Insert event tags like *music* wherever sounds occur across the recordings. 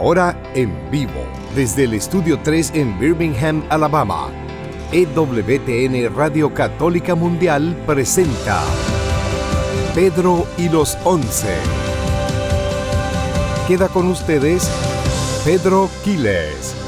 Ahora en vivo, desde el Estudio 3 en Birmingham, Alabama, EWTN Radio Católica Mundial presenta Pedro y los Once. Queda con ustedes Pedro Quiles.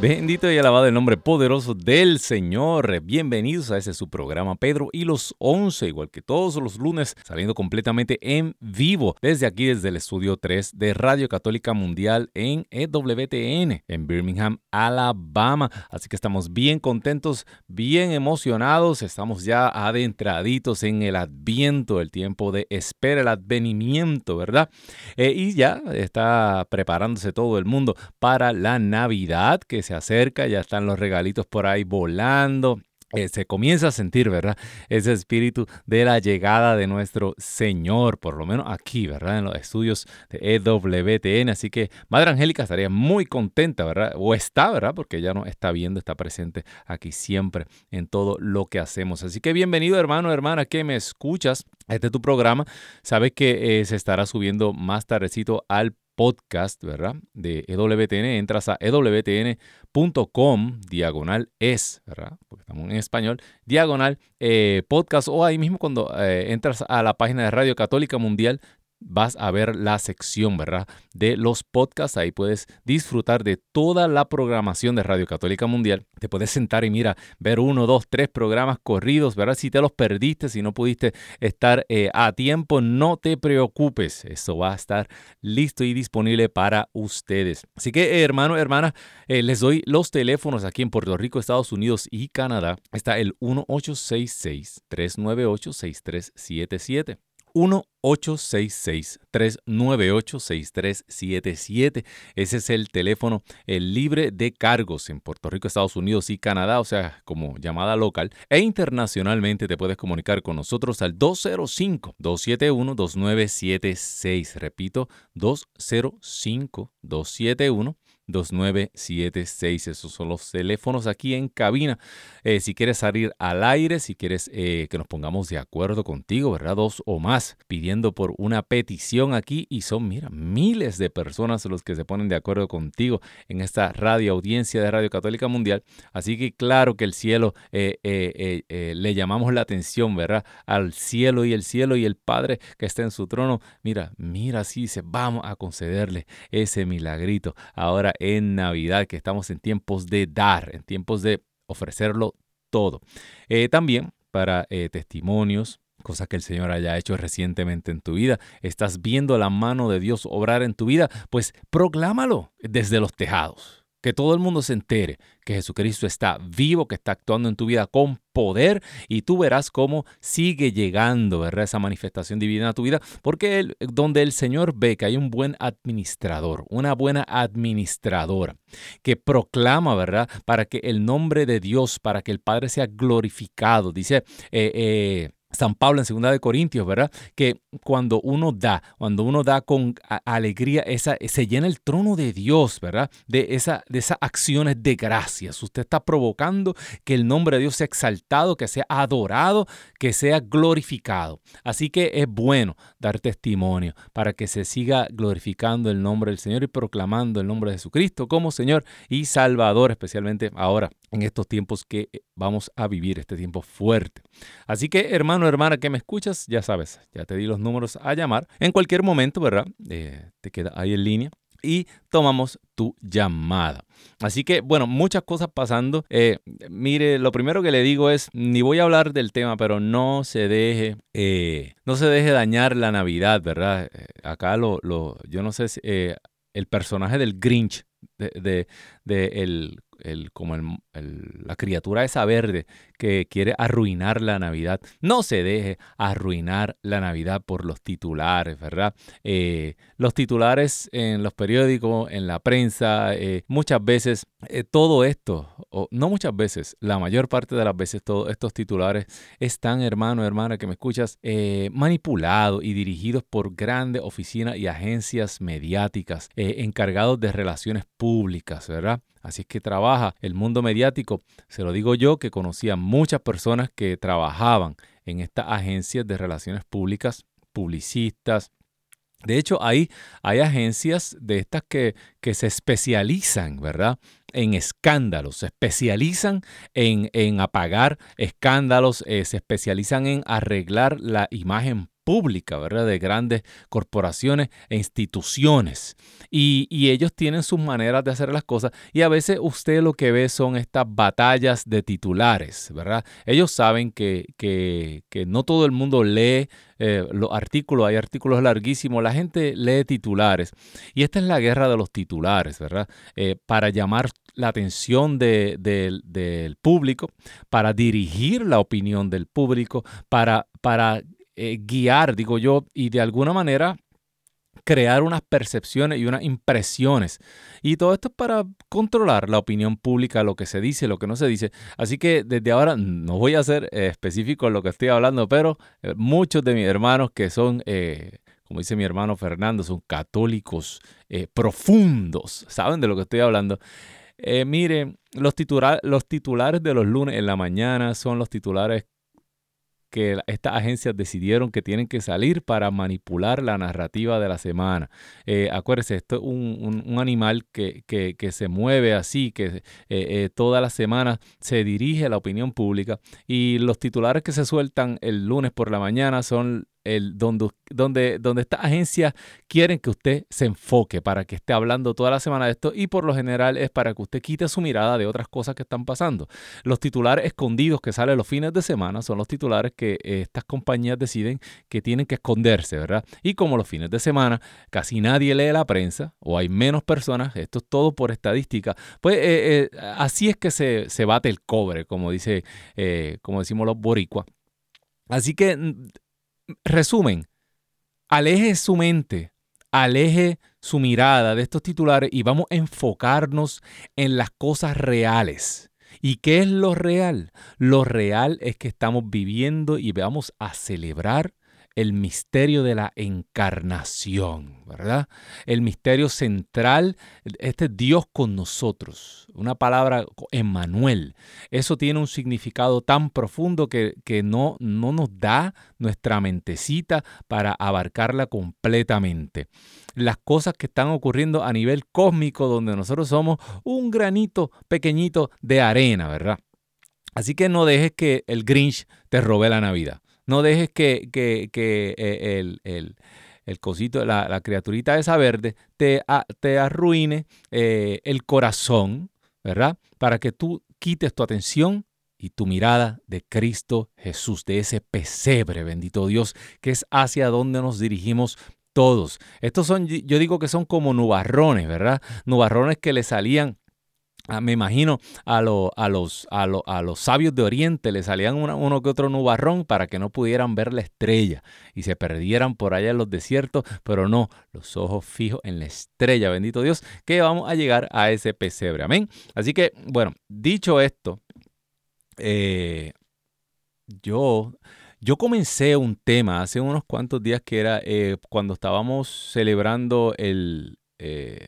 Bendito y alabado el nombre poderoso del Señor. Bienvenidos a ese su programa Pedro y los 11, igual que todos los lunes, saliendo completamente en vivo desde aquí, desde el estudio 3 de Radio Católica Mundial en EWTN, en Birmingham, Alabama. Así que estamos bien contentos, bien emocionados, estamos ya adentraditos en el adviento, el tiempo de espera, el advenimiento, ¿verdad? Eh, y ya está preparándose todo el mundo para la Navidad que acerca, ya están los regalitos por ahí volando. Eh, se comienza a sentir, ¿verdad? Ese espíritu de la llegada de nuestro Señor, por lo menos aquí, ¿verdad? En los estudios de EWTN. Así que Madre Angélica estaría muy contenta, ¿verdad? O está, ¿verdad? Porque ella no está viendo, está presente aquí siempre en todo lo que hacemos. Así que bienvenido, hermano, hermana, que me escuchas. Este es tu programa. Sabes que eh, se estará subiendo más tardecito al podcast, ¿verdad? De EWTN, entras a ewtn.com, diagonal es, ¿verdad? Porque estamos en español, diagonal eh, podcast o ahí mismo cuando eh, entras a la página de Radio Católica Mundial, vas a ver la sección, ¿verdad? De los podcasts. Ahí puedes disfrutar de toda la programación de Radio Católica Mundial. Te puedes sentar y mira, ver uno, dos, tres programas corridos, ¿verdad? Si te los perdiste, si no pudiste estar eh, a tiempo, no te preocupes. Eso va a estar listo y disponible para ustedes. Así que, hermano, hermana, eh, les doy los teléfonos aquí en Puerto Rico, Estados Unidos y Canadá. Está el 1866 398 6377 1-866-398-6377. Ese es el teléfono el libre de cargos en Puerto Rico, Estados Unidos y Canadá, o sea, como llamada local. E internacionalmente te puedes comunicar con nosotros al 205-271-2976. Repito, 205-271. 2976. Esos son los teléfonos aquí en cabina. Eh, si quieres salir al aire, si quieres eh, que nos pongamos de acuerdo contigo, ¿verdad? Dos o más pidiendo por una petición aquí y son, mira, miles de personas los que se ponen de acuerdo contigo en esta radio audiencia de Radio Católica Mundial. Así que claro que el cielo eh, le llamamos la atención, ¿verdad? Al cielo y el cielo y el Padre que está en su trono. Mira, mira, sí, se vamos a concederle ese milagrito. Ahora en Navidad, que estamos en tiempos de dar, en tiempos de ofrecerlo todo. Eh, también para eh, testimonios, cosas que el Señor haya hecho recientemente en tu vida. Estás viendo la mano de Dios obrar en tu vida, pues proclámalo desde los tejados que todo el mundo se entere que Jesucristo está vivo, que está actuando en tu vida con poder y tú verás cómo sigue llegando ¿verdad? esa manifestación divina a tu vida, porque donde el Señor ve que hay un buen administrador, una buena administradora que proclama, ¿verdad? Para que el nombre de Dios, para que el Padre sea glorificado. Dice, eh, eh, San Pablo en 2 de Corintios, ¿verdad? Que cuando uno da, cuando uno da con alegría, esa, se llena el trono de Dios, ¿verdad? De, esa, de esas acciones de gracias. Usted está provocando que el nombre de Dios sea exaltado, que sea adorado, que sea glorificado. Así que es bueno dar testimonio para que se siga glorificando el nombre del Señor y proclamando el nombre de Jesucristo como Señor y Salvador, especialmente ahora en estos tiempos que vamos a vivir, este tiempo fuerte. Así que, hermano, hermana que me escuchas, ya sabes, ya te di los números a llamar. En cualquier momento, ¿verdad? Eh, te queda ahí en línea y tomamos tu llamada. Así que, bueno, muchas cosas pasando. Eh, mire, lo primero que le digo es, ni voy a hablar del tema, pero no se deje, eh, no se deje dañar la Navidad, ¿verdad? acá lo, lo, yo no sé si el personaje del Grinch, de, de el el, como la criatura esa verde que quiere arruinar la Navidad. No se deje arruinar la Navidad por los titulares, ¿verdad? Eh, los titulares en los periódicos, en la prensa, eh, muchas veces eh, todo esto, o no muchas veces, la mayor parte de las veces todos estos titulares están, hermano, hermana, que me escuchas, manipulados y dirigidos por grandes oficinas y agencias mediáticas encargados de relaciones públicas, ¿verdad? Así es que trabaja el mundo mediático. Se lo digo yo que conocía muchas personas que trabajaban en estas agencias de relaciones públicas, publicistas, De hecho, hay, hay agencias de estas que, que se especializan, ¿verdad? en escándalos, se especializan en, en apagar escándalos, eh, se especializan en arreglar la imagen pública, ¿verdad? De grandes corporaciones e instituciones. Y, ellos tienen sus maneras de hacer las cosas y a veces usted lo que ve son estas batallas de titulares, ¿verdad? Ellos saben que, que, no todo el mundo lee eh, los artículos, hay artículos larguísimos, la gente lee titulares. Y esta es la guerra de los titulares, ¿verdad? Eh, para llamar la atención del público, para dirigir la opinión del público, para, para eh, guiar, digo yo, y de alguna manera crear unas percepciones y unas impresiones. Y todo esto es para controlar la opinión pública, lo que se dice, lo que no se dice. Así que desde ahora no voy a ser eh, específico en lo que estoy hablando, pero eh, muchos de mis hermanos que son, como dice mi hermano Fernando, son católicos profundos, saben de lo que estoy hablando. miren, los, los titulares de los lunes en la mañana son los titulares que estas agencias decidieron que tienen que salir para manipular la narrativa de la semana. Eh, acuérdense, esto es un, animal que, que, se mueve así, que eh, eh, toda la semana se dirige a la opinión pública y los titulares que se sueltan el lunes por la mañana son el, donde, donde, donde estas agencias quieren que usted se enfoque para que esté hablando toda la semana de esto y por lo general es para que usted quite su mirada de otras cosas que están pasando. Los titulares escondidos que salen los fines de semana son los titulares que eh, estas compañías deciden que tienen que esconderse, ¿verdad? Y como los fines de semana casi nadie lee la prensa o hay menos personas, esto es todo por estadística, pues eh, eh, así es que se, se, bate el cobre, como, dice, como decimos los boricuas. Así que resumen, aleje su mente, aleje su mirada de estos titulares y vamos a enfocarnos en las cosas reales. ¿Y qué es lo real? Lo real es que estamos viviendo y vamos a celebrar el misterio de la encarnación, ¿verdad? El misterio central, este Dios con nosotros, una palabra Emmanuel. Eso tiene un significado tan profundo que, que no, no nos da nuestra mentecita para abarcarla completamente. Las cosas que están ocurriendo a nivel cósmico, donde nosotros somos un granito pequeñito de arena, ¿verdad? Así que no dejes que el Grinch te robe la Navidad. No dejes que, eh, el, cosito, la, criaturita esa verde te, te arruine eh, el corazón, ¿verdad? Para que tú quites tu atención y tu mirada de Cristo Jesús, de ese pesebre, bendito Dios, que es hacia donde nos dirigimos todos. Estos son, yo digo que son como nubarrones, ¿verdad? Nubarrones que le salían me imagino a, a, los, a, a, los sabios de Oriente le salían uno que otro nubarrón para que no pudieran ver la estrella y se perdieran por allá en los desiertos, pero no, los ojos fijos en la estrella, bendito Dios, que vamos a llegar a ese pesebre. Amén. Así que, bueno, dicho esto, eh, yo, yo comencé un tema hace unos cuantos días que era eh, cuando estábamos celebrando el... Eh,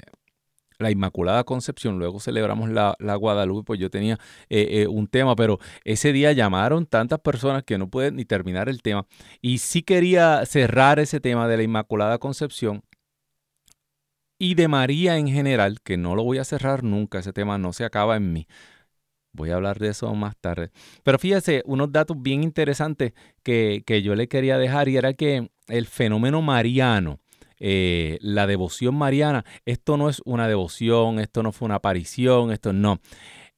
la Inmaculada Concepción, luego celebramos la, Guadalupe, pues yo tenía eh, eh, un tema, pero ese día llamaron tantas personas que no pueden ni terminar el tema. Y sí quería cerrar ese tema de la Inmaculada Concepción y de María en general, que no lo voy a cerrar nunca, ese tema no se acaba en mí. Voy a hablar de eso más tarde. Pero fíjese, unos datos bien interesantes que, que yo le quería dejar y era que el fenómeno mariano, eh, la devoción mariana, esto no es una devoción, esto no fue una aparición, esto no.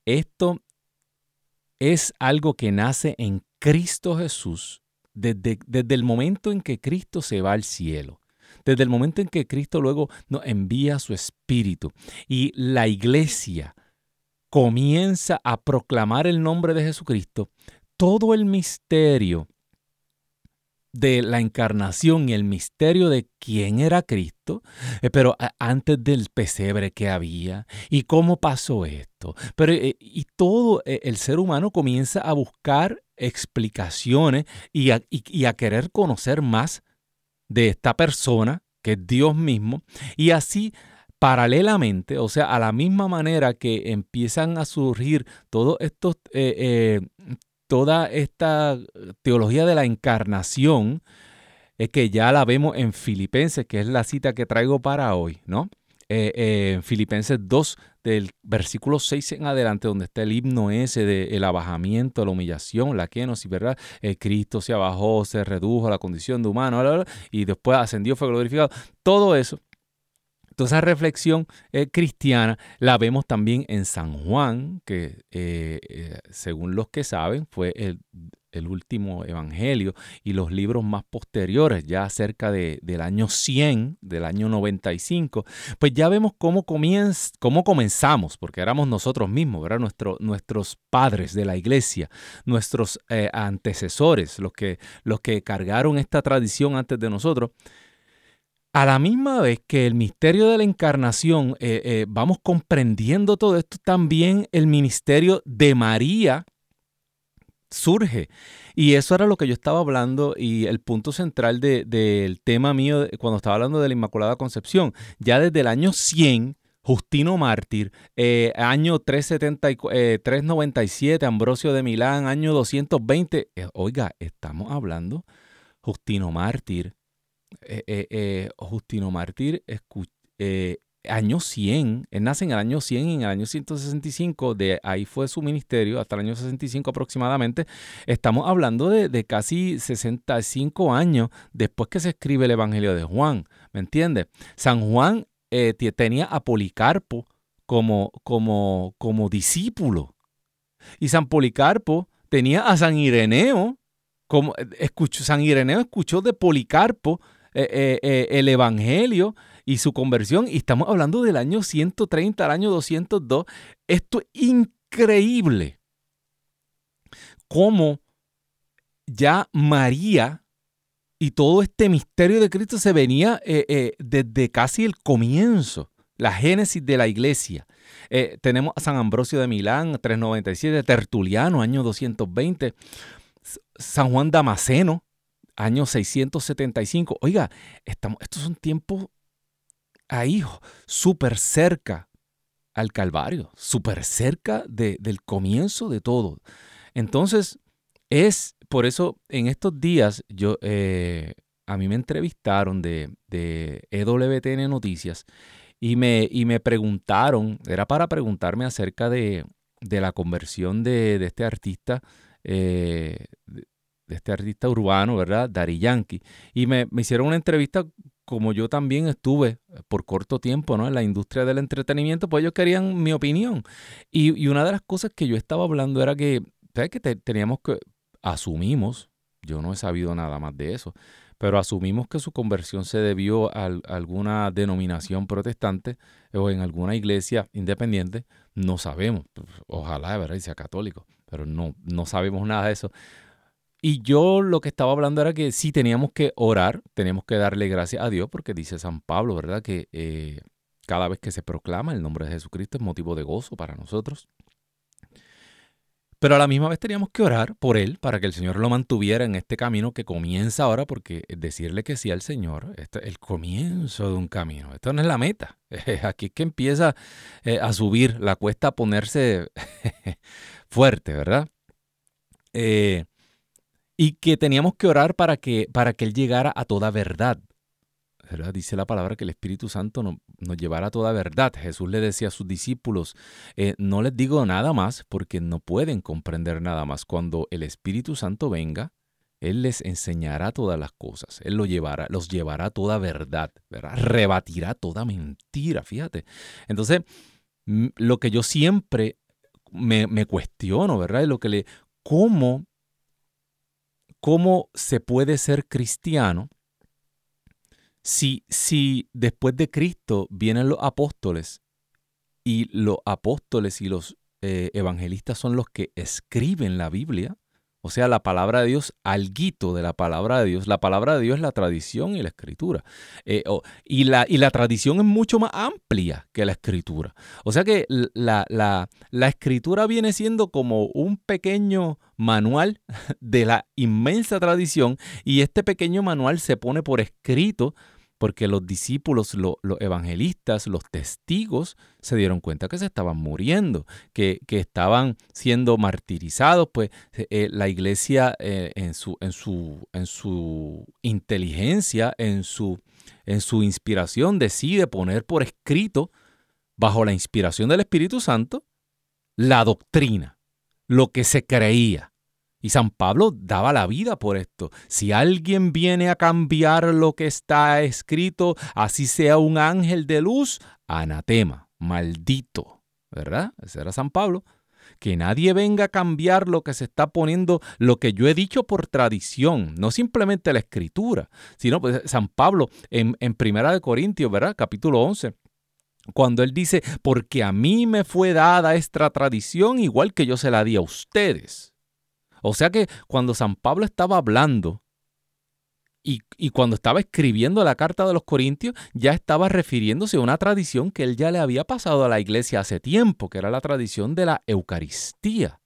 Esto es algo que nace en Cristo Jesús desde, desde el momento en que Cristo se va al cielo. Desde el momento en que Cristo luego nos envía su Espíritu. Y la iglesia comienza a proclamar el nombre de Jesucristo, todo el misterio de la encarnación y el misterio de quién era Cristo, eh, pero antes del pesebre que había y cómo pasó esto. Pero eh, y todo eh, el ser humano comienza a buscar explicaciones y a, y a querer conocer más de esta persona que es Dios mismo y así paralelamente, o sea, a la misma manera que empiezan a surgir todos estos toda esta teología de la encarnación, es que ya la vemos en Filipenses, que es la cita que traigo para hoy, ¿no? Eh, eh, en Filipenses 2, del versículo 6 en adelante, donde está el himno ese del abajamiento, la humillación, la kenosis, ¿verdad? El Cristo se abajó, se redujo a la condición de humano, y después ascendió, fue glorificado. Todo eso Toda esa reflexión eh, cristiana la vemos también en San Juan, que eh, eh, según los que saben fue el, último evangelio y los libros más posteriores, ya cerca de, del año 100, del año 95, pues ya vemos cómo, cómo comenzamos, porque éramos nosotros mismos, ¿verdad? nuestros padres de la iglesia, nuestros antecesores, los que, los que cargaron esta tradición antes de nosotros a la misma vez que el misterio de la encarnación, eh, eh, vamos comprendiendo todo esto, también el ministerio de María surge. Y eso era lo que yo estaba hablando y el punto central del tema mío cuando estaba hablando de la Inmaculada Concepción. Ya desde el año 100, Justino Mártir, eh, año 397, Ambrosio de Milán, año 220. oiga, estamos hablando, Justino Mártir, eh, eh, eh, Justino Mártir, año 100, él nace en el año 100 y en el año 165, de ahí fue su ministerio hasta el año 65 aproximadamente. Estamos hablando de, casi 65 años después que se escribe el Evangelio de Juan, ¿me entiendes? San Juan tenía a Policarpo como, como, como discípulo y San Policarpo tenía a San Ireneo como escuchó, San Ireneo escuchó de Policarpo eh, eh, eh, el Evangelio y su conversión, y estamos hablando del año 130 al año 202. Esto es increíble. Cómo ya María y todo este misterio de Cristo se venía desde casi el comienzo, la génesis de la iglesia. tenemos a San Ambrosio de Milán, 397, Tertuliano, año 220, San Juan Damasceno, año 675. Oiga, estamos, estos son tiempos ahí, súper cerca al Calvario, súper cerca del comienzo de todo. Entonces, es por eso en estos días yo, eh, a mí me entrevistaron de, de EWTN Noticias y me, y me preguntaron, era para preguntarme acerca de, de la conversión de, de este artista eh, de este artista urbano, ¿verdad? Dari Yankee. Y me, hicieron una entrevista como yo también estuve por corto tiempo ¿no? en la industria del entretenimiento, pues ellos querían mi opinión. Y, una de las cosas que yo estaba hablando era que, ¿sabes? que teníamos que, asumimos, yo no he sabido nada más de eso, pero asumimos que su conversión se debió a, alguna denominación protestante o en alguna iglesia independiente, no sabemos, ojalá, ¿verdad? Y sea católico, pero no, no sabemos nada de eso. Y yo lo que estaba hablando era que sí teníamos que orar, teníamos que darle gracias a Dios, porque dice San Pablo, ¿verdad? Que eh, cada vez que se proclama el nombre de Jesucristo es motivo de gozo para nosotros. Pero a la misma vez teníamos que orar por él para que el Señor lo mantuviera en este camino que comienza ahora, porque decirle que sí al Señor, es el comienzo de un camino, esto no es la meta. *laughs* Aquí es que empieza eh, a subir la cuesta a ponerse *laughs* fuerte, ¿verdad? Eh, y que teníamos que orar para que, para que Él llegara a toda verdad. Dice la palabra que el Espíritu Santo nos llevará a toda verdad. Jesús le decía a sus discípulos, eh, no les digo nada más porque no pueden comprender nada más. Cuando el Espíritu Santo venga, Él les enseñará todas las cosas. Él llevará, los llevará a toda verdad, ¿verdad? rebatirá toda mentira, fíjate. Entonces, lo que yo siempre me, me cuestiono, ¿verdad? Es lo que le, ¿cómo cómo se puede ser cristiano si, si después de Cristo vienen los apóstoles y los apóstoles y los eh, evangelistas son los que escriben la Biblia, o sea, la palabra de Dios, alguito de la palabra de Dios. La palabra de Dios es la tradición y la escritura. Eh, y, la, y, la, tradición es mucho más amplia que la escritura. O sea que la, la, la escritura viene siendo como un pequeño manual *laughs* de la inmensa tradición y este pequeño manual se pone por escrito porque los discípulos, los evangelistas, los testigos se dieron cuenta que se estaban muriendo, que, estaban siendo martirizados, pues eh, la iglesia eh, en, su, en, su, en su inteligencia, en su, en su inspiración, decide poner por escrito, bajo la inspiración del Espíritu Santo, la doctrina, lo que se creía. Y San Pablo daba la vida por esto. Si alguien viene a cambiar lo que está escrito, así sea un ángel de luz, anatema, maldito. ¿Verdad? Ese era San Pablo. Que nadie venga a cambiar lo que se está poniendo, lo que yo he dicho por tradición, no simplemente la escritura, sino pues, San Pablo en, en Primera de Corintios, ¿verdad? Capítulo 11, cuando él dice, porque a mí me fue dada esta tradición igual que yo se la di a ustedes. O sea que cuando San Pablo estaba hablando y, cuando estaba escribiendo la carta de los Corintios, ya estaba refiriéndose a una tradición que él ya le había pasado a la iglesia hace tiempo, que era la tradición de la Eucaristía.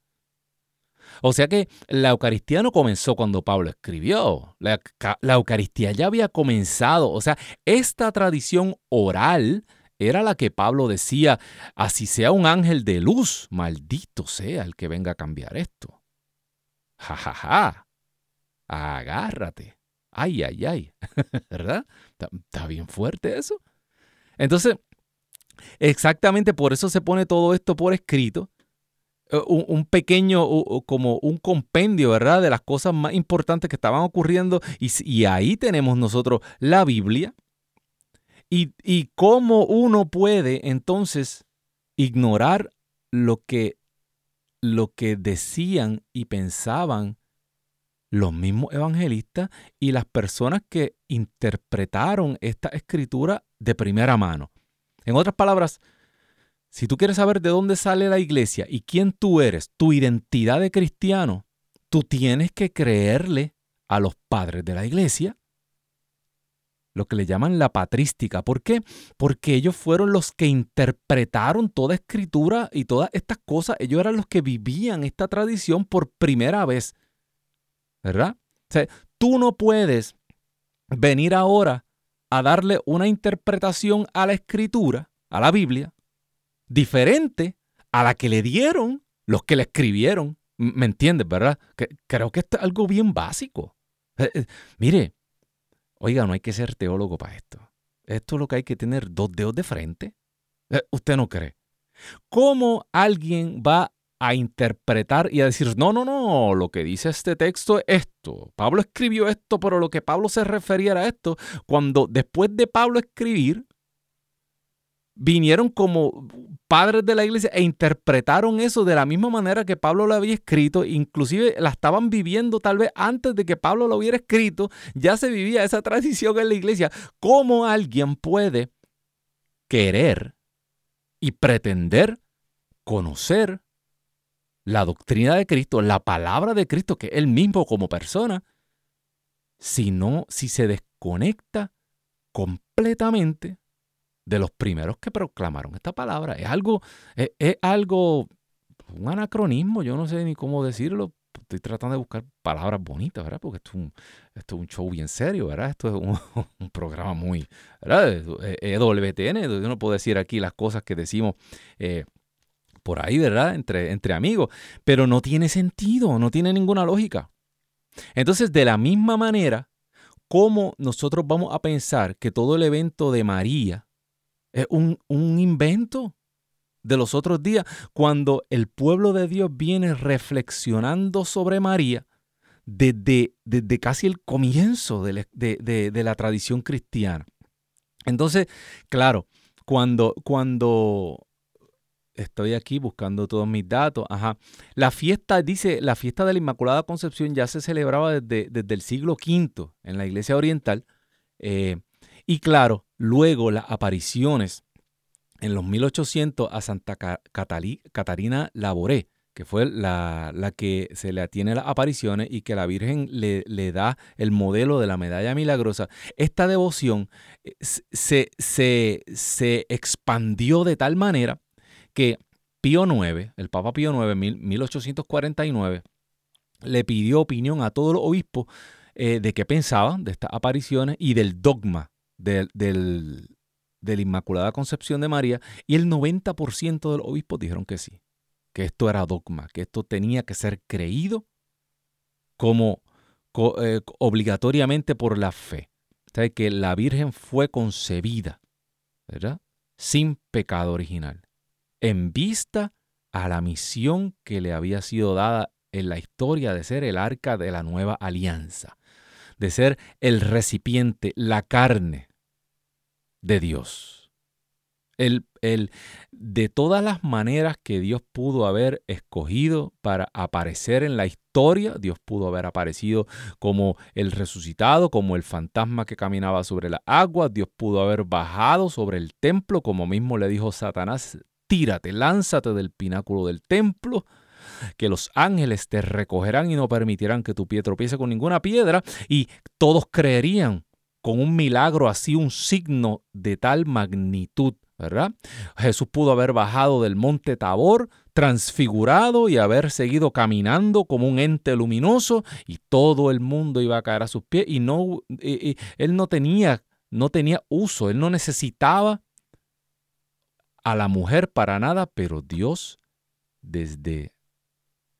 O sea que la Eucaristía no comenzó cuando Pablo escribió. La, la, Eucaristía ya había comenzado. O sea, esta tradición oral era la que Pablo decía, así sea un ángel de luz, maldito sea el que venga a cambiar esto. Ja, ja, ja. Agárrate. Ay, ay, ay. *laughs* ¿Verdad? Está bien fuerte eso. Entonces, exactamente por eso se pone todo esto por escrito. Eh, un, pequeño, como un compendio, ¿verdad? De las cosas más importantes que estaban ocurriendo. Y, ahí tenemos nosotros la Biblia. Y, y cómo uno puede entonces ignorar lo que lo que decían y pensaban los mismos evangelistas y las personas que interpretaron esta escritura de primera mano. En otras palabras, si tú quieres saber de dónde sale la iglesia y quién tú eres, tu identidad de cristiano, tú tienes que creerle a los padres de la iglesia lo que le llaman la patrística. ¿Por qué? Porque ellos fueron los que interpretaron toda escritura y todas estas cosas. Ellos eran los que vivían esta tradición por primera vez. ¿Verdad? Tú no puedes venir ahora a darle una interpretación a la escritura, a la Biblia, diferente a la que le dieron los que le escribieron. ¿Me entiendes, verdad? Creo que esto es algo bien básico. Eh, eh, mire, Oiga, no hay que ser teólogo para esto. Esto es lo que hay que tener dos dedos de frente. Eh, ¿Usted no cree? ¿Cómo alguien va a interpretar y a decir, no, no, no, lo que dice este texto es esto. Pablo escribió esto, pero lo que Pablo se refería a esto, cuando después de Pablo escribir, vinieron como padres de la iglesia e interpretaron eso de la misma manera que Pablo lo había escrito, inclusive la estaban viviendo tal vez antes de que Pablo lo hubiera escrito, ya se vivía esa tradición en la iglesia. ¿Cómo alguien puede querer y pretender conocer la doctrina de Cristo, la palabra de Cristo, que es él mismo como persona, si no, si se desconecta completamente de los primeros que proclamaron esta palabra. Es algo, es, algo, un anacronismo, yo no sé ni cómo decirlo. Estoy tratando de buscar palabras bonitas, ¿verdad? Porque esto es un, esto es un show bien serio, ¿verdad? Esto es un, *laughs* programa muy, ¿verdad? EWTN, yo no puedo decir aquí las cosas que decimos eh, por ahí, ¿verdad? Entre, entre amigos, pero no tiene sentido, no tiene ninguna lógica. Entonces, de la misma manera, ¿cómo nosotros vamos a pensar que todo el evento de María es un, invento de los otros días, cuando el pueblo de Dios viene reflexionando sobre María desde, desde casi el comienzo de la, tradición cristiana. Entonces, claro, cuando, cuando estoy aquí buscando todos mis datos, ajá, la fiesta, dice, la fiesta de la Inmaculada Concepción ya se celebraba desde, desde el siglo V en la iglesia oriental. Eh, y claro, luego las apariciones. En los 1800 a Santa Catarina Laboré, que fue la, que se le atiene las apariciones y que la Virgen le, le, da el modelo de la medalla milagrosa, esta devoción eh, se, se, se expandió de tal manera que Pío IX, el Papa Pío IX, en 1849, le pidió opinión a todos los obispos eh, de qué pensaban de estas apariciones y del dogma del, de la Inmaculada Concepción de María y el 90% de los obispos dijeron que sí, que esto era dogma, que esto tenía que ser creído como eh, obligatoriamente por la fe. O que la Virgen fue concebida. Sin pecado original, en vista a la misión que le había sido dada en la historia de ser el arca de la nueva alianza, de ser el recipiente, la carne de Dios. El, el, de todas las maneras que Dios pudo haber escogido para aparecer en la historia, Dios pudo haber aparecido como el resucitado, como el fantasma que caminaba sobre la agua, Dios pudo haber bajado sobre el templo, como mismo le dijo Satanás, tírate, lánzate del pináculo del templo, que los ángeles te recogerán y no permitirán que tu pie tropiece con ninguna piedra, y todos creerían con un milagro así, un signo de tal magnitud ¿verdad? Jesús pudo haber bajado del monte Tabor transfigurado y haber seguido caminando como un ente luminoso y todo el mundo iba a caer a sus pies y no él no tenía no tenía uso, él no necesitaba a la mujer para nada, pero Dios desde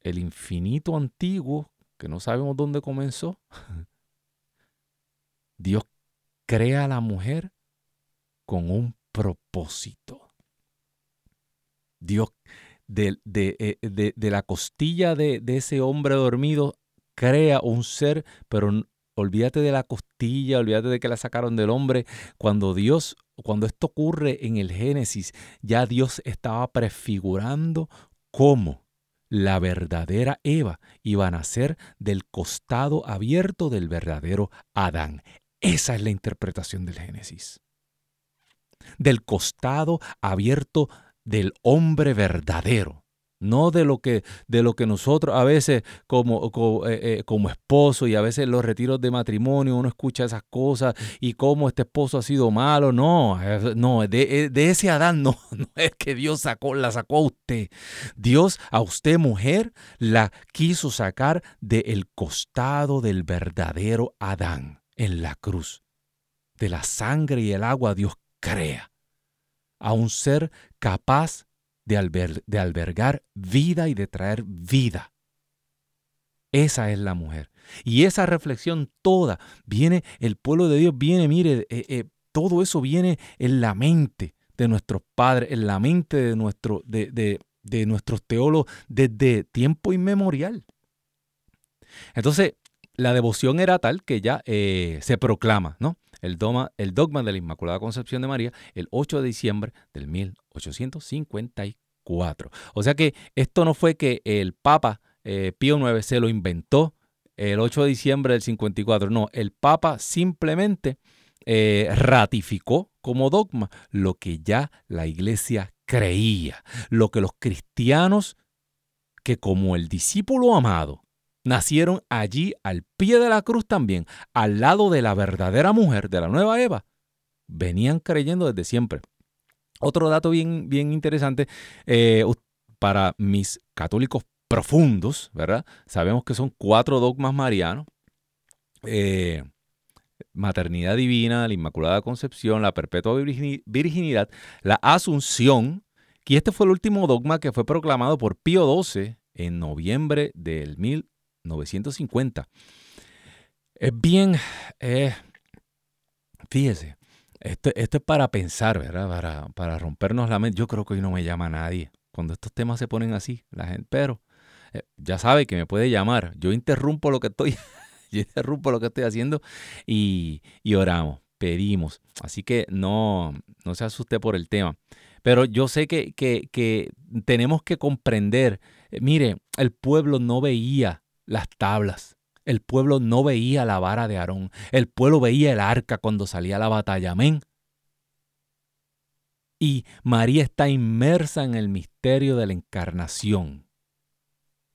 el infinito antiguo, que no sabemos dónde comenzó, *laughs* Dios crea a la mujer con un propósito. Dios, de, eh, de, de, la costilla de, ese hombre dormido, crea un ser, pero olvídate de la costilla, olvídate de que la sacaron del hombre. Cuando Dios, cuando esto ocurre en el Génesis, ya Dios estaba prefigurando cómo la verdadera Eva iba a nacer del costado abierto del verdadero Adán. Esa es la interpretación del Génesis del costado abierto del hombre verdadero. No de lo que, de lo que nosotros a veces como, como, eh, eh, como, esposo y a veces los retiros de matrimonio uno escucha esas cosas y cómo este esposo ha sido malo. No, no, de, ese Adán no, *laughs* es que Dios la sacó a usted. Dios a usted mujer la quiso sacar del costado del verdadero Adán en la cruz. De la sangre y el agua Dios crea a un ser capaz de, albergar vida y de traer vida. Esa es la mujer. Y esa reflexión toda viene, el pueblo de Dios viene, mire, eh, eh, todo eso viene en la mente de nuestros padres, en la mente de, de, de nuestros teólogos desde tiempo inmemorial. Entonces, la devoción era tal que ya eh, se proclama, ¿no? El dogma, de la Inmaculada Concepción de María el 8 de diciembre del 1854. O sea que esto no fue que el Papa eh, Pío IX se lo inventó el 8 de diciembre del 54. No, el Papa simplemente eh, ratificó como dogma lo que ya la Iglesia creía, lo que los cristianos que como el discípulo amado nacieron allí al pie de la cruz también, al lado de la verdadera mujer, de la nueva Eva, venían creyendo desde siempre. Otro dato bien, bien interesante eh, para mis católicos profundos, ¿verdad? Sabemos que son cuatro dogmas marianos. Eh, maternidad divina, la Inmaculada Concepción, la perpetua virginidad, la Asunción, y este fue el último dogma que fue proclamado por Pío XII en noviembre del 1000 950. Es bien, eh, fíjese, esto, esto, es para pensar, ¿verdad? Para, para rompernos la mente. Yo creo que hoy no me llama nadie. Cuando estos temas se ponen así, la gente, pero eh, ya sabe que me puede llamar. Yo interrumpo lo que estoy, *laughs* yo interrumpo lo que estoy haciendo y, y oramos, pedimos. Así que no, no se asuste por el tema. Pero yo sé que, que, que tenemos que comprender, eh, mire, el pueblo no veía las tablas. El pueblo no veía la vara de Aarón. El pueblo veía el arca cuando salía la batalla. Amén. Y María está inmersa en el misterio de la encarnación.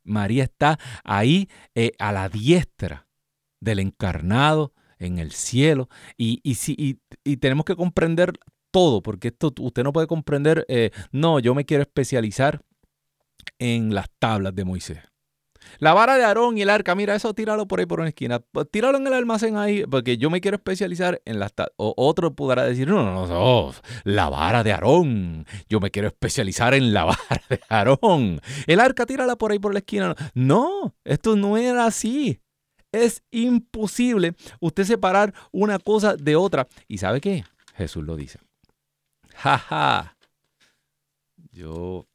María está ahí eh, a la diestra del encarnado en el cielo. Y, y, y, tenemos que comprender todo, porque esto usted no puede comprender, eh, no, yo me quiero especializar en las tablas de Moisés. La vara de Aarón y el arca, mira, eso tíralo por ahí por una esquina. Pues, tíralo en el almacén ahí, porque yo me quiero especializar en las... O otro podrá decir, no, no, no, la vara de Aarón. Yo me quiero especializar en la *laughs* vara de Aarón. El arca, tírala por ahí por la esquina. No, esto no era así. Es imposible usted separar una cosa de otra. ¿Y sabe qué? Jesús lo dice. Jaja. Yo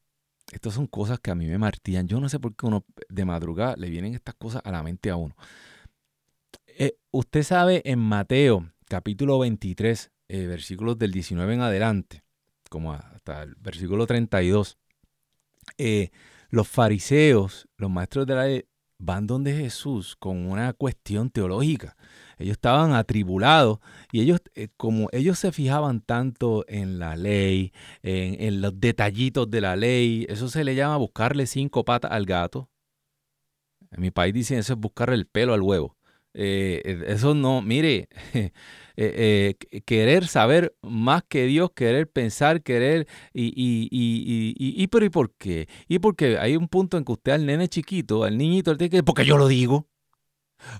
estas son cosas que a mí me martían. Yo no sé por qué uno de madrugada le vienen estas cosas a la mente a uno. Eh, usted sabe en Mateo capítulo 23, eh, versículos del 19 en adelante, como hasta el versículo 32, eh, los fariseos, los maestros de la ley, van donde Jesús con una cuestión teológica ellos estaban atribulados y ellos, eh, como ellos se fijaban tanto en la ley, en, los detallitos de la ley, eso se le llama buscarle cinco patas al gato. En mi país dicen eso es buscarle el pelo al huevo. Eh, eh, eso no, mire, *laughs* querer saber más que Dios, querer pensar, querer, y, y, y, y, pero ¿y por qué? Y porque hay un punto en que usted al nene chiquito, al niñito, tiene que, porque yo lo digo.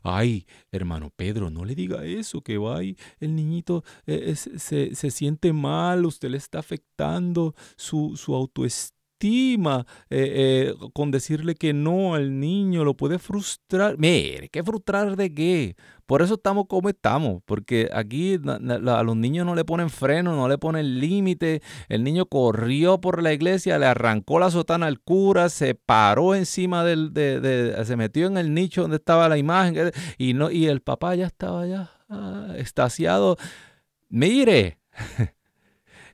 Ay, hermano Pedro, no le diga eso, que va y el niñito eh, se, se, siente mal, usted le está afectando su, su autoestima eh, eh, con decirle que no al niño, lo puede frustrar. Mire, ¿qué frustrar de qué? Por eso estamos como estamos, porque aquí a los niños no le ponen freno, no le ponen límite. El niño corrió por la iglesia, le arrancó la sotana al cura, se paró encima del, de, se metió en el nicho donde estaba la imagen y, no, y el papá ya estaba ya ah, estaciado. Mire, *laughs*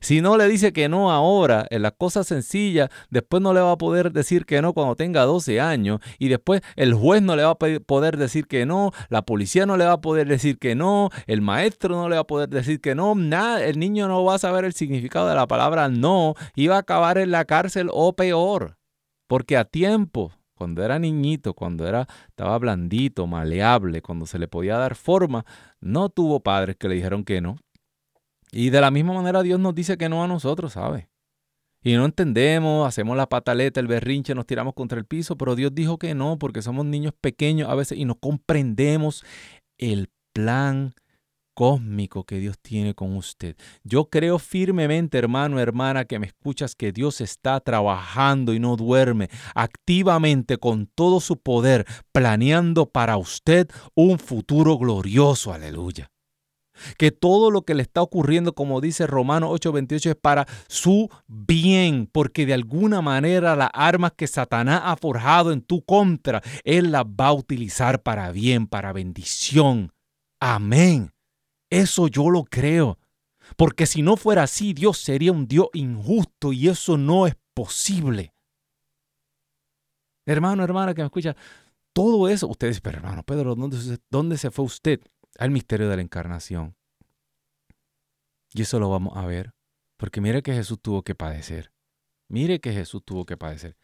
Si no le dice que no ahora, en las cosas sencillas, después no le va a poder decir que no cuando tenga 12 años y después el juez no le va a poder decir que no, la policía no le va a poder decir que no, el maestro no le va a poder decir que no, nada, el niño no va a saber el significado de la palabra no y va a acabar en la cárcel o peor. Porque a tiempo, cuando era niñito, cuando era, estaba blandito, maleable, cuando se le podía dar forma, no tuvo padres que le dijeron que no. Y de la misma manera Dios nos dice que no a nosotros, ¿sabe? Y no entendemos, hacemos la pataleta, el berrinche, nos tiramos contra el piso, pero Dios dijo que no, porque somos niños pequeños a veces y no comprendemos el plan cósmico que Dios tiene con usted. Yo creo firmemente, hermano, hermana, que me escuchas, que Dios está trabajando y no duerme activamente con todo su poder, planeando para usted un futuro glorioso. Aleluya que todo lo que le está ocurriendo, como dice Romano 8:28, es para su bien, porque de alguna manera las armas que Satanás ha forjado en tu contra, Él las va a utilizar para bien, para bendición. Amén. Eso yo lo creo. Porque si no fuera así, Dios sería un Dios injusto y eso no es posible. Hermano, hermana que me escucha, todo eso, ustedes, pero hermano Pedro, ¿dónde, ¿dónde se fue usted? Al misterio de la encarnación. Y eso lo vamos a ver, porque mire que Jesús tuvo que padecer. Mire que Jesús tuvo que padecer.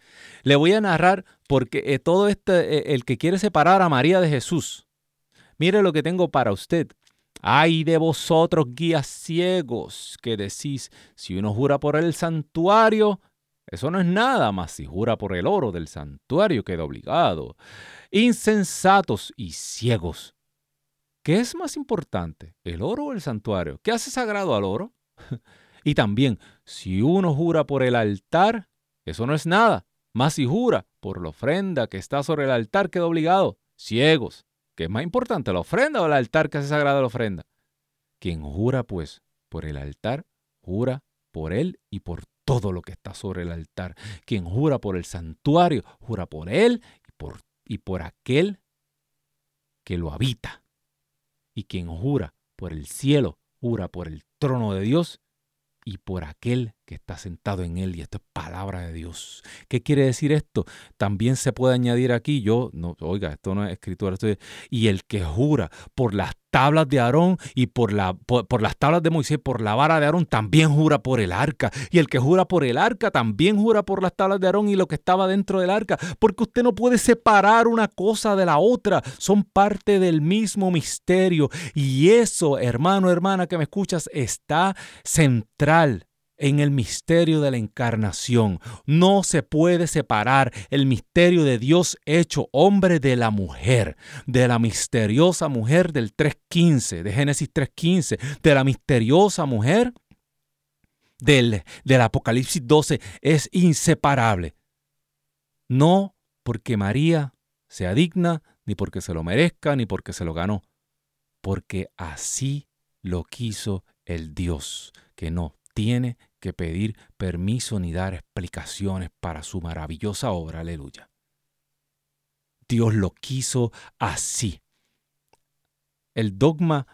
Le voy a narrar porque eh, todo este, eh, el que quiere separar a María de Jesús, mire lo que tengo para usted. Ay de vosotros guías ciegos que decís, si uno jura por el santuario, eso no es nada más si jura por el oro del santuario queda obligado. Insensatos y ciegos. ¿Qué es más importante, el oro o el santuario? ¿Qué hace sagrado al oro? *laughs* y también, si uno jura por el altar, eso no es nada. Más si jura por la ofrenda que está sobre el altar, queda obligado. Ciegos. ¿Qué es más importante, la ofrenda o el altar que hace sagrado la ofrenda? Quien jura, pues, por el altar, jura por él y por todo lo que está sobre el altar. Quien jura por el santuario, jura por él y por, y por aquel que lo habita. Y quien jura por el cielo, jura por el trono de Dios y por aquel que está sentado en él. Y esto es palabra de Dios. ¿Qué quiere decir esto? También se puede añadir aquí, yo, no, oiga, esto no es escritura, y el que jura por las tablas de Aarón y por, la, por, las tablas de Moisés, por la vara de Aarón, también jura por el arca. Y el que jura por el arca también jura por las tablas de Aarón y lo que estaba dentro del arca. Porque usted no puede separar una cosa de la otra. Son parte del mismo misterio. Y eso, hermano, hermana que me escuchas, está central en el misterio de la encarnación. No se puede separar el misterio de Dios hecho hombre de la mujer, de la misteriosa mujer del 3.15, de Génesis 3.15, de la misteriosa mujer del, del Apocalipsis 12. Es inseparable. No porque María sea digna, ni porque se lo merezca, ni porque se lo ganó, porque así lo quiso el Dios, que no tiene que pedir permiso ni dar explicaciones para su maravillosa obra, aleluya. Dios lo quiso así. El dogma,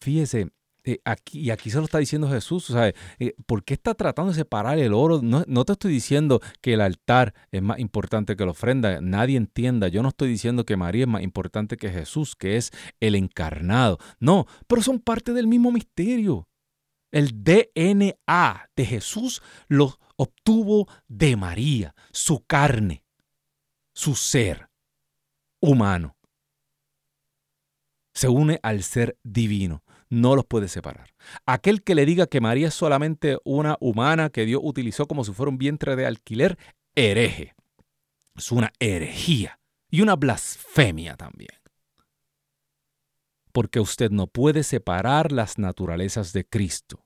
fíjese, eh, aquí, y aquí se lo está diciendo Jesús, ¿sabes? Eh, ¿Por qué está tratando de separar el oro? No, no, te estoy diciendo que el altar es más importante que la ofrenda, nadie entienda, yo no estoy diciendo que María es más importante que Jesús, que es el encarnado, no, pero son parte del mismo misterio. El DNA de Jesús lo obtuvo de María, su carne, su ser humano. Se une al ser divino, no los puede separar. Aquel que le diga que María es solamente una humana que Dios utilizó como si fuera un vientre de alquiler, hereje. Es una herejía y una blasfemia también porque usted no puede separar las naturalezas de Cristo.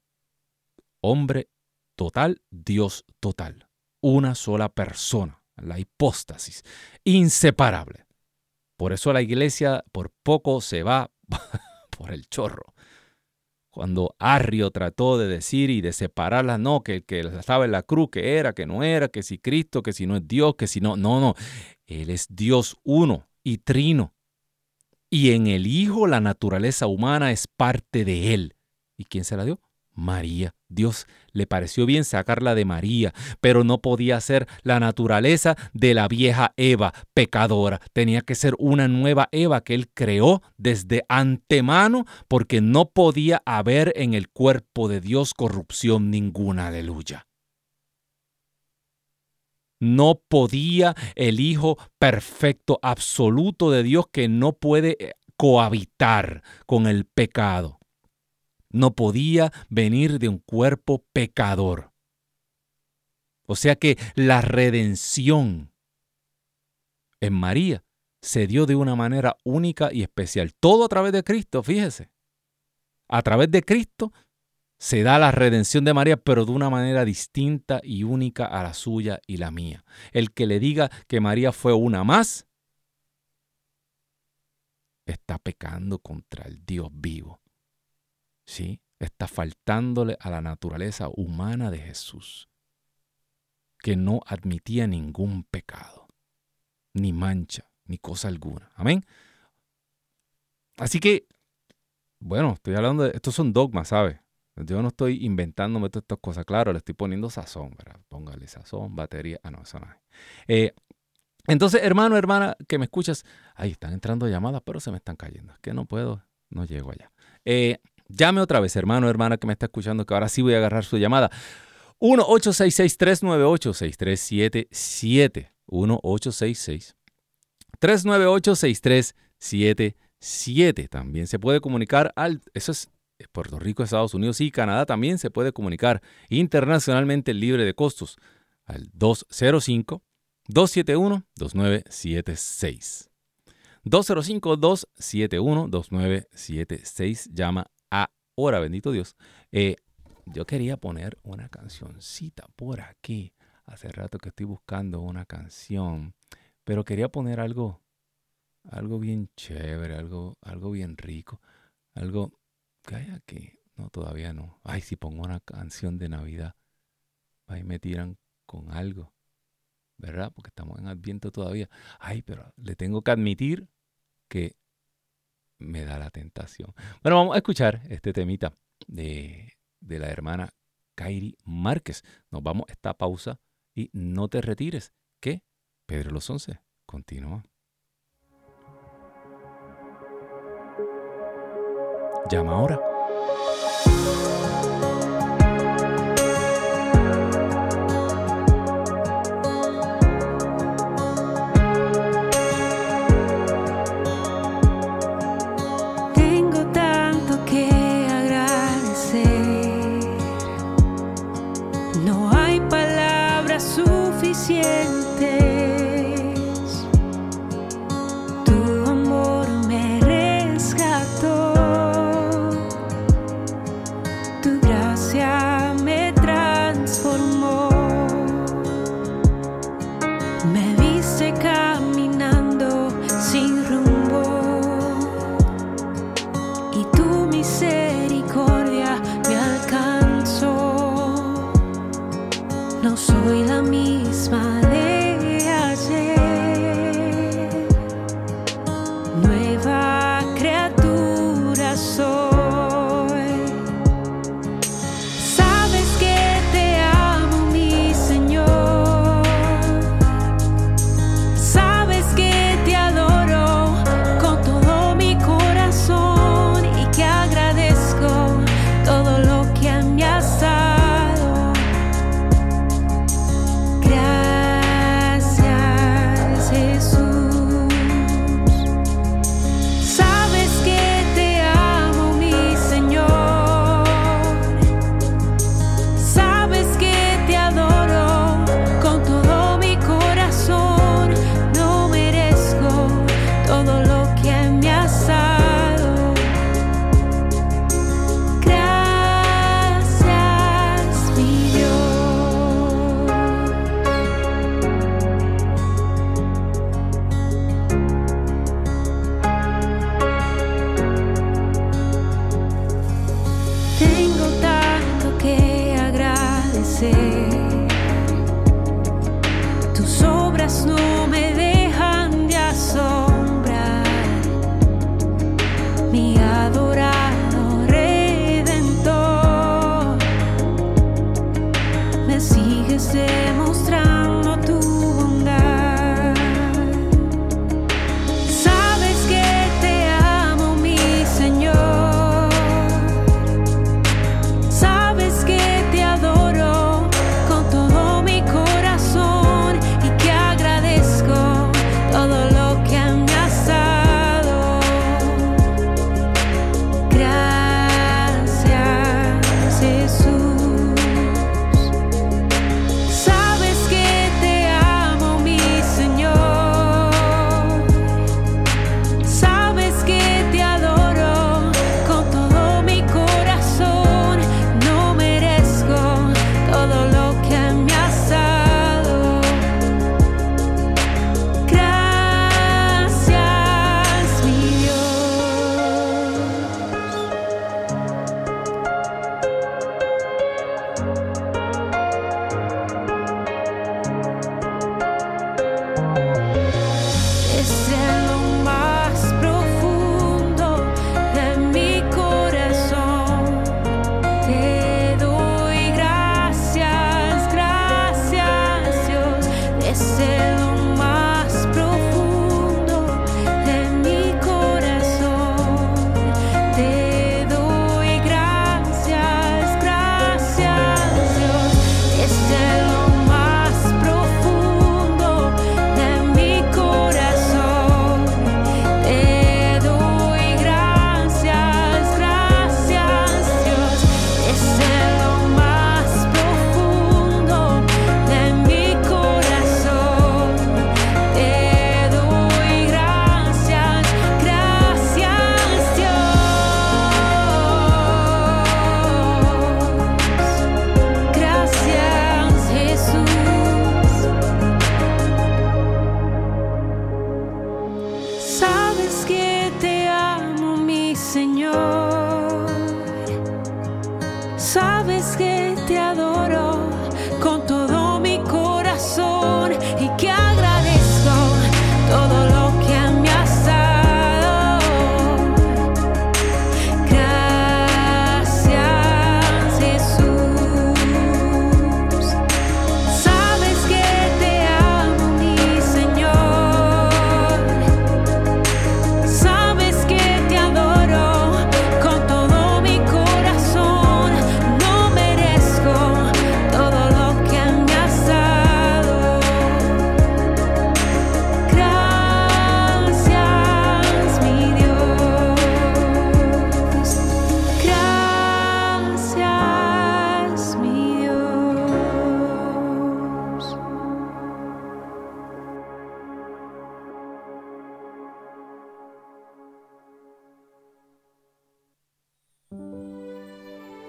Hombre total, Dios total. Una sola persona, la hipóstasis, inseparable. Por eso la iglesia por poco se va *laughs* por el chorro. Cuando Arrio trató de decir y de separarla, no, que, que estaba en la cruz, que era, que no era, que si Cristo, que si no es Dios, que si no, no, no. Él es Dios uno y trino. Y en el Hijo la naturaleza humana es parte de Él. ¿Y quién se la dio? María. Dios le pareció bien sacarla de María, pero no podía ser la naturaleza de la vieja Eva pecadora. Tenía que ser una nueva Eva que él creó desde antemano porque no podía haber en el cuerpo de Dios corrupción ninguna. Aleluya. No podía el Hijo perfecto, absoluto de Dios que no puede eh, cohabitar con el pecado. No podía venir de un cuerpo pecador. O sea que la redención en María se dio de una manera única y especial. Todo a través de Cristo, fíjese. A través de Cristo se da la redención de María, pero de una manera distinta y única a la suya y la mía. El que le diga que María fue una más, está pecando contra el Dios vivo. ¿Sí? Está faltándole a la naturaleza humana de Jesús, que no admitía ningún pecado, ni mancha, ni cosa alguna. Amén. Así que, bueno, estoy hablando de, estos son dogmas, ¿sabes? Yo no estoy inventándome todas estas cosas. Claro, le estoy poniendo sazón, ¿verdad? Póngale sazón, batería. Ah, no, eso no es. Eh, entonces, hermano, hermana, que me escuchas, ahí están entrando llamadas, pero se me están cayendo. Es que no puedo, no llego allá. Eh, llame otra vez, hermano, hermana, que me está escuchando, que ahora sí voy a agarrar su llamada. 1-866-398-6377. 1-866-398-6377. También se puede comunicar al... Eso es Puerto Rico, Estados Unidos y Canadá también se puede comunicar internacionalmente libre de costos al 205-271-2976. 205-271-2976. Llama ahora, bendito Dios. Eh, yo quería poner una cancioncita por aquí. Hace rato que estoy buscando una canción, pero quería poner algo, algo bien chévere, algo, algo bien rico, algo ¿Qué hay aquí? No, todavía no. Ay, si pongo una canción de Navidad, ahí me tiran con algo, ¿verdad? Porque estamos en Adviento todavía. Ay, pero le tengo que admitir que me da la tentación. Bueno, vamos a escuchar este temita de, de la hermana Kairi Márquez. Nos vamos a esta pausa y no te retires, que Pedro los Once continúa. Llama ahora.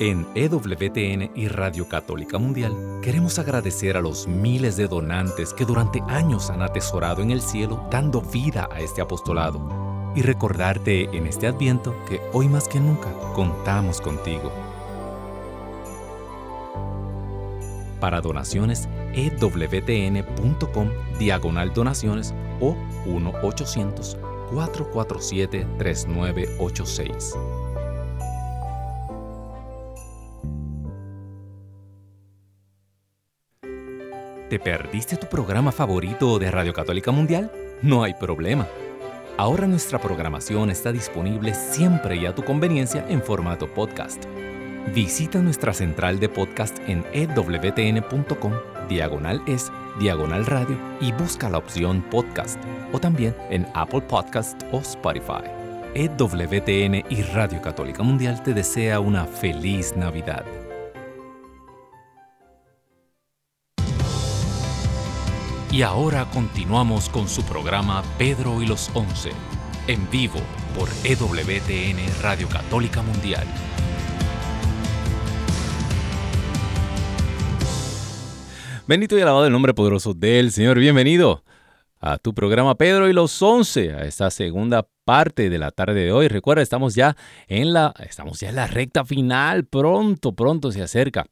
En EWTN y Radio Católica Mundial queremos agradecer a los miles de donantes que durante años han atesorado en el cielo dando vida a este apostolado y recordarte en este adviento que hoy más que nunca contamos contigo. Para donaciones, ewtn.com diagonal donaciones o 1-800-447-3986. ¿Te perdiste tu programa favorito de Radio Católica Mundial? No hay problema. Ahora nuestra programación está disponible siempre y a tu conveniencia en formato podcast. Visita nuestra central de podcast en ewtn.com, diagonal es, diagonal radio y busca la opción podcast o también en Apple Podcast o Spotify. EWTN y Radio Católica Mundial te desea una feliz Navidad. Y ahora continuamos con su programa Pedro y los Once, en vivo por EWTN Radio Católica Mundial. Bendito y alabado el nombre poderoso del Señor. Bienvenido a tu programa Pedro y los Once, a esta segunda parte de la tarde de hoy. Recuerda, estamos ya en la, estamos ya en la recta final. Pronto, pronto se acerca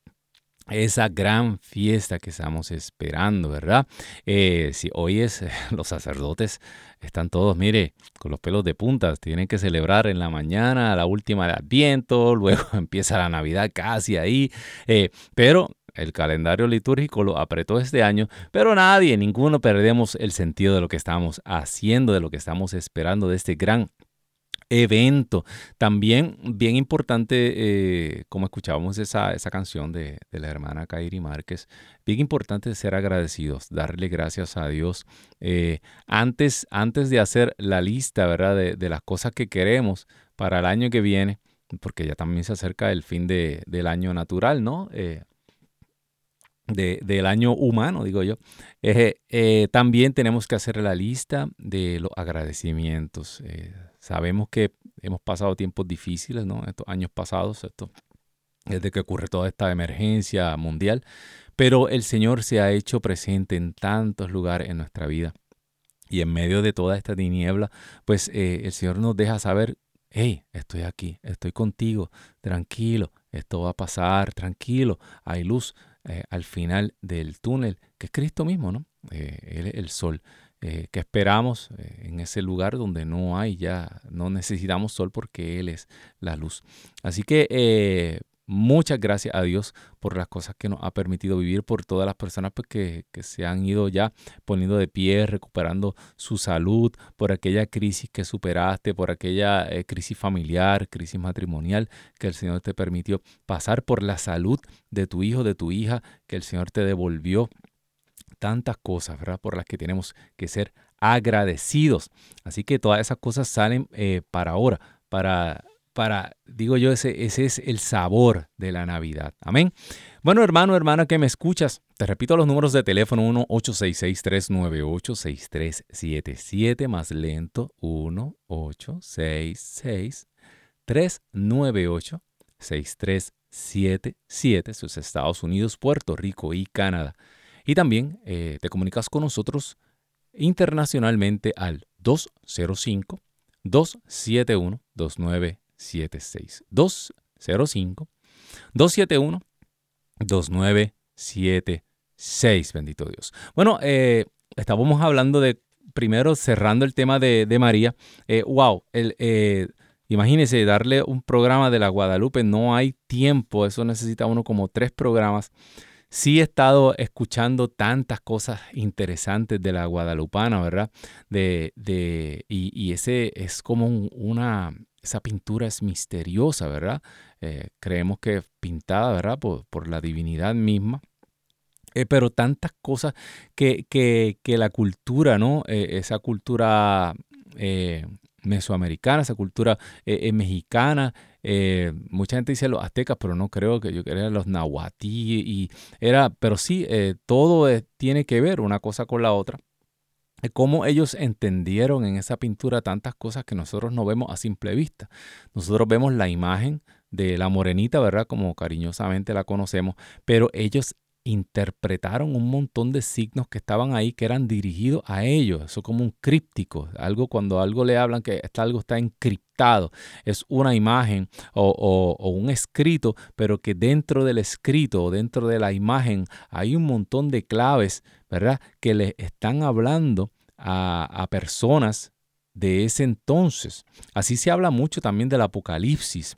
esa gran fiesta que estamos esperando, ¿verdad? Eh, si hoy es, *laughs* los sacerdotes están todos, mire, con los pelos de puntas, tienen que celebrar en la mañana, la última de Adviento, *laughs* luego empieza la Navidad casi ahí, eh, pero el calendario litúrgico lo apretó este año, pero nadie, ninguno perdemos el sentido de lo que estamos haciendo, de lo que estamos esperando de este gran evento. También bien importante, eh, como escuchábamos esa, esa canción de, la hermana Kairi Márquez, bien importante ser agradecidos, darle gracias a Dios. Eh, antes, antes de hacer la lista, ¿verdad? De, las cosas que queremos para el año que viene, porque ya también se acerca el fin de, del año natural, ¿no? Eh, del año humano, digo yo, también tenemos que hacer la lista de los agradecimientos. Sabemos que hemos pasado tiempos difíciles, ¿no? Estos años pasados, esto, desde que ocurre toda esta emergencia mundial, pero el Señor se ha hecho presente en tantos lugares en nuestra vida. Y en medio de toda esta tiniebla, pues eh, el Señor nos deja saber, hey, estoy aquí, estoy contigo, tranquilo, esto va a pasar, tranquilo, hay luz eh, al final del túnel, que es Cristo mismo, ¿no? Eh, él es el sol. Eh, que esperamos eh, en ese lugar donde no hay ya, no necesitamos sol porque Él es la luz. Así que eh, muchas gracias a Dios por las cosas que nos ha permitido vivir, por todas las personas pues, que, que, se han ido ya poniendo de pie, recuperando su salud, por aquella crisis que superaste, por aquella crisis familiar, crisis matrimonial que el Señor te permitió pasar, por la salud de tu hijo, de tu hija, que el Señor te devolvió tantas cosas, ¿verdad? Por las que tenemos que ser agradecidos. Así que todas esas cosas salen eh, para ahora, para, para, digo yo, ese, ese es el sabor de la Navidad. Amén. Bueno, hermano, hermana que me escuchas, te repito los números de teléfono 1-866-398-6377, más lento, 1-866-398-6377, sus Estados Unidos, Puerto Rico y Canadá. Y también eh, te comunicas con nosotros internacionalmente al 205-271-2976. 205-271-2976. Bendito Dios. Bueno, eh, estábamos hablando de, primero cerrando el tema de, María. Eh, wow, el, imagínense darle un programa de la Guadalupe, no hay tiempo, eso necesita uno como tres programas sí he estado escuchando tantas cosas interesantes de la guadalupana, ¿verdad? De, de, y, ese es como una, esa pintura es misteriosa, ¿verdad? Eh, creemos que es pintada, ¿verdad? Por, por la divinidad misma. Eh, pero tantas cosas que, que, que la cultura, ¿no? Eh, esa cultura eh, mesoamericana, esa cultura mexicana, mucha gente dice los aztecas, pero no creo que yo quería los nahuatí y era, pero sí, todo tiene que ver una cosa con la otra cómo ellos entendieron en esa pintura tantas cosas que nosotros no vemos a simple vista. Nosotros vemos la imagen de la morenita, ¿verdad? Como cariñosamente la conocemos, pero ellos interpretaron un montón de signos que estaban ahí que eran dirigidos a ellos. Eso como un críptico, algo cuando algo le hablan que está, algo está encriptado. Es una imagen o, un escrito, pero que dentro del escrito o dentro de la imagen hay un montón de claves, ¿verdad? Que le están hablando a personas de ese entonces. Así se habla mucho también del Apocalipsis.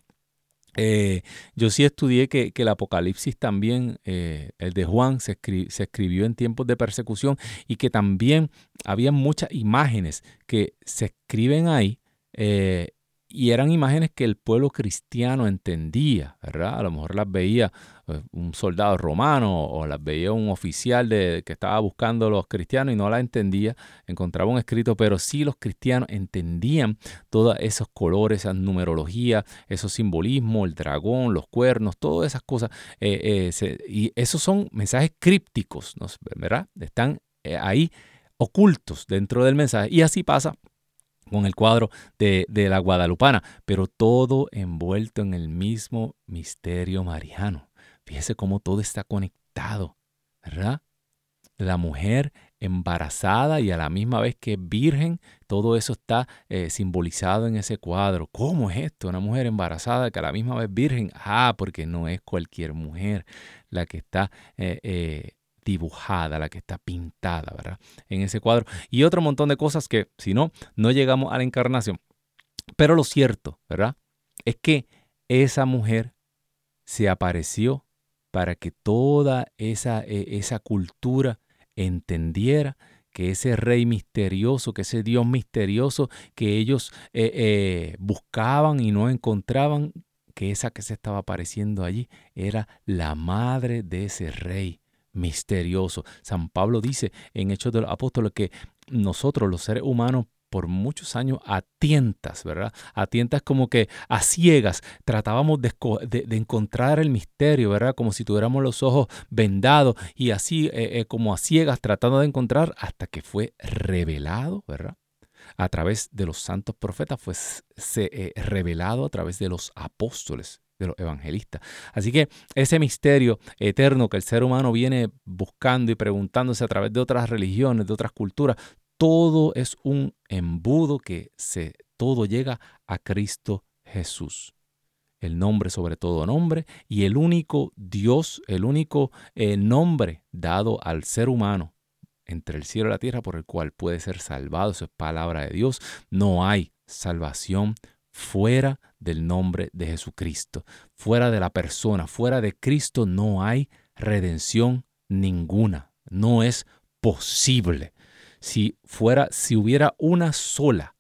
Eh, yo sí estudié que, el Apocalipsis también, eh, el de Juan, se, escribió en tiempos de persecución y que también había muchas imágenes que se escriben ahí eh, y eran imágenes que el pueblo cristiano entendía, ¿verdad? A lo mejor las veía eh, un soldado romano o las veía un oficial de, que estaba buscando a los cristianos y no la entendía, encontraba un escrito, pero sí los cristianos entendían todos esos colores, esa numerología, esos simbolismos, el dragón, los cuernos, todas esas cosas. Eh, eh, y esos son mensajes crípticos, ¿verdad? Están ahí ocultos dentro del mensaje. Y así pasa con el cuadro de, la guadalupana, pero todo envuelto en el mismo misterio mariano. Fíjese cómo todo está conectado, ¿verdad? La mujer embarazada y a la misma vez que virgen, todo eso está eh, simbolizado en ese cuadro. ¿Cómo es esto? Una mujer embarazada que a la misma vez virgen. Ah, porque no es cualquier mujer la que está eh, eh, dibujada, la que está pintada, ¿verdad? En ese cuadro. Y otro montón de cosas que, si no, no llegamos a la encarnación. Pero lo cierto, ¿verdad? Es que esa mujer se apareció para que toda esa, e, esa cultura entendiera que ese rey misterioso, que ese Dios misterioso que ellos eh, eh, buscaban y no encontraban, que esa que se estaba apareciendo allí era la madre de ese rey misterioso. San Pablo dice en Hechos de los Apóstoles que nosotros los seres humanos por muchos años a tientas, ¿verdad? A tientas como que a ciegas tratábamos de, encontrar el misterio, ¿verdad? Como si tuviéramos los ojos vendados y así eh, eh, como a ciegas tratando de encontrar hasta que fue revelado, ¿verdad? A través de los santos profetas fue eh, revelado a través de los apóstoles de los evangelistas. Así que ese misterio eterno que el ser humano viene buscando y preguntándose a través de otras religiones, de otras culturas, todo es un embudo que se, todo llega a Cristo Jesús. El nombre sobre todo nombre y el único Dios, el único eh, nombre dado al ser humano entre el cielo y la tierra por el cual puede ser salvado. Eso es palabra de Dios. No hay salvación fuera del nombre de Jesucristo. Fuera de la persona, fuera de Cristo no hay redención ninguna. No es posible. Si fuera, si hubiera una sola,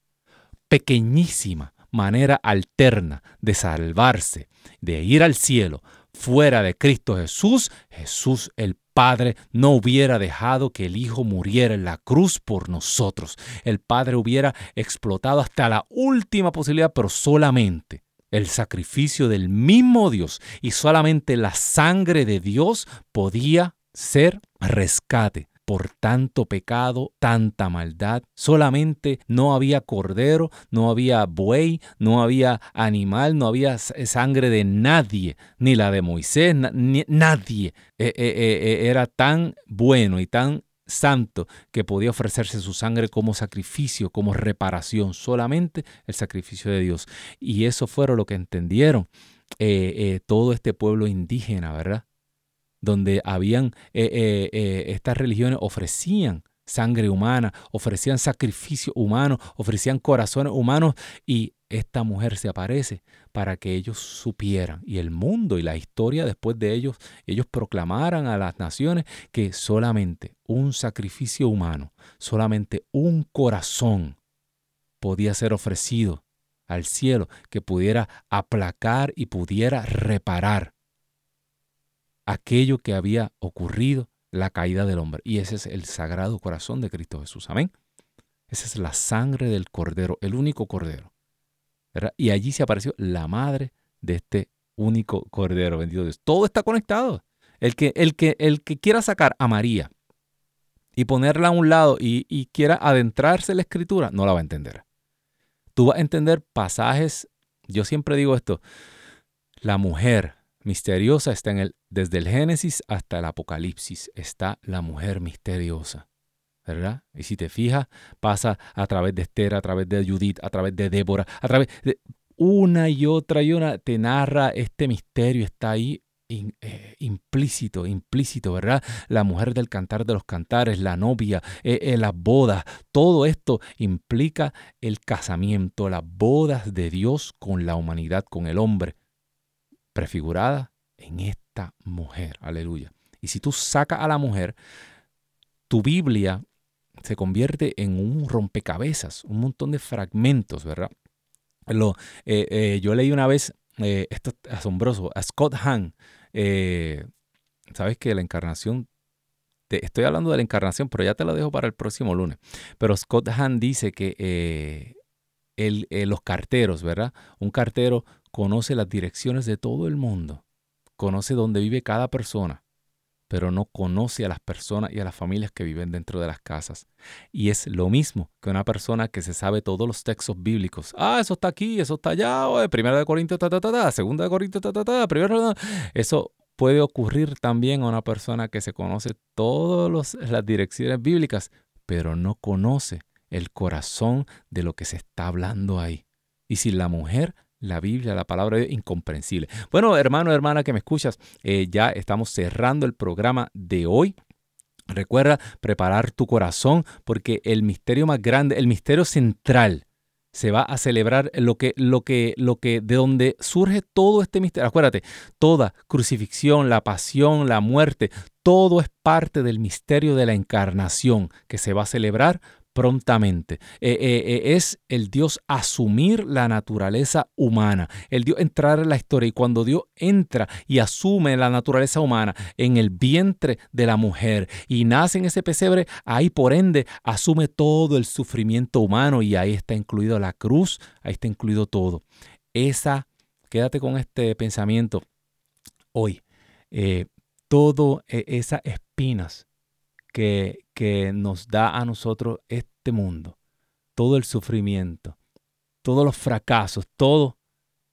pequeñísima manera alterna de salvarse, de ir al cielo, fuera de Cristo Jesús, Jesús el Padre no hubiera dejado que el Hijo muriera en la cruz por nosotros. El Padre hubiera explotado hasta la última posibilidad, pero solamente el sacrificio del mismo Dios y solamente la sangre de Dios podía ser rescate por tanto pecado, tanta maldad. Solamente no había cordero, no había buey, no había animal, no había sangre de nadie, ni la de Moisés, nadie eh, eh, eh, era tan bueno y tan santo que podía ofrecerse su sangre como sacrificio, como reparación, solamente el sacrificio de Dios. Y eso fue lo que entendieron todo este pueblo indígena, ¿verdad? Donde habían eh, eh, eh, estas religiones ofrecían sangre humana, ofrecían sacrificio humano, ofrecían corazones humanos y esta mujer se aparece para que ellos supieran y el mundo y la historia después de ellos, ellos proclamaran a las naciones que solamente un sacrificio humano, solamente un corazón podía ser ofrecido al cielo que pudiera aplacar y pudiera reparar aquello que había ocurrido la caída del hombre. Y ese es el sagrado corazón de Cristo Jesús. Amén. Esa es la sangre del cordero, el único cordero. Y allí se apareció la madre de este único cordero, bendito Dios. Todo está conectado. El que, el que, el que quiera sacar a María y ponerla a un lado y, y quiera adentrarse en la escritura, no la va a entender. Tú vas a entender pasajes, yo siempre digo esto, la mujer misteriosa está en el, desde el Génesis hasta el Apocalipsis, está la mujer misteriosa. ¿verdad? Y si te fijas, pasa a través de Esther, a través de Judith, a través de Débora, a través de una y otra y una, te narra este misterio, está ahí eh, implícito, implícito, ¿verdad? La mujer del cantar de los cantares, la novia, eh, eh, las bodas, todo esto implica el casamiento, las bodas de Dios con la humanidad, con el hombre, prefigurada en esta mujer, aleluya. Y si tú sacas a la mujer, tu Biblia se convierte en un rompecabezas, un montón de fragmentos, ¿verdad? Lo, eh, eh, yo leí una vez, eh, esto es asombroso, a Scott Hahn, sabes que la encarnación, te, estoy hablando de la encarnación, pero ya te lo dejo para el próximo lunes, pero Scott Hahn dice que los carteros, ¿verdad? Un cartero conoce las direcciones de todo el mundo, conoce dónde vive cada persona pero no conoce a las personas y a las familias que viven dentro de las casas. Y es lo mismo que una persona que se sabe todos los textos bíblicos. Ah, eso está aquí, eso está allá, primera de Corintios, ta, ta, ta, ta, segunda de Corintios, ta, ta, ta, primera, Eso puede ocurrir también a una persona que se conoce todas las direcciones bíblicas, pero no conoce el corazón de lo que se está hablando ahí. Y si la mujer la Biblia, la palabra es incomprensible. Bueno, hermano, hermana que me escuchas, eh, ya estamos cerrando el programa de hoy. Recuerda preparar tu corazón porque el misterio más grande, el misterio central, se va a celebrar lo que, lo que, lo que, de donde surge todo este misterio. Acuérdate, toda crucifixión, la pasión, la muerte, todo es parte del misterio de la encarnación que se va a celebrar prontamente. Eh, eh, eh, es el Dios asumir la naturaleza humana, el Dios entrar en la historia y cuando Dios entra y asume la naturaleza humana en el vientre de la mujer y nace en ese pesebre, ahí por ende asume todo el sufrimiento humano y ahí está incluido la cruz, ahí está incluido todo. Esa, quédate con este pensamiento hoy. todo esas espinas que, que nos da a nosotros este mundo, todo el sufrimiento, todos los fracasos, todo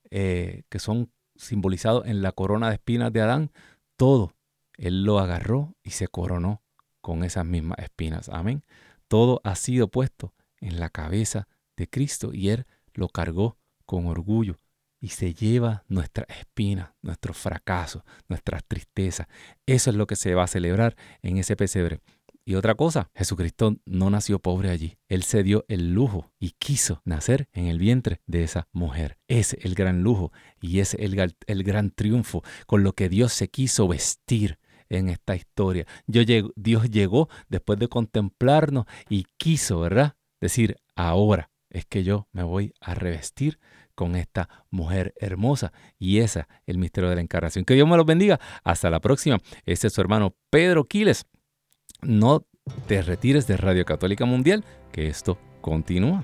eh, que son simbolizados en la corona de espinas de Adán, todo Él lo agarró y se coronó con esas mismas espinas. Amén. Todo ha sido puesto en la cabeza de Cristo y Él lo cargó con orgullo y se lleva nuestras espinas, nuestros fracasos, nuestras tristezas. Eso es lo que se va a celebrar en ese pesebre. Y otra cosa, Jesucristo no nació pobre allí. Él se dio el lujo y quiso nacer en el vientre de esa mujer. Es el gran lujo y es el, el gran triunfo con lo que Dios se quiso vestir en esta historia. Dios llegó después de contemplarnos y quiso, ¿verdad? Decir, ahora es que yo me voy a revestir con esta mujer hermosa. Y esa es el misterio de la encarnación. Que Dios me los bendiga. Hasta la próxima. Este es su hermano Pedro Quiles no te retires de Radio Católica Mundial, que esto continúa.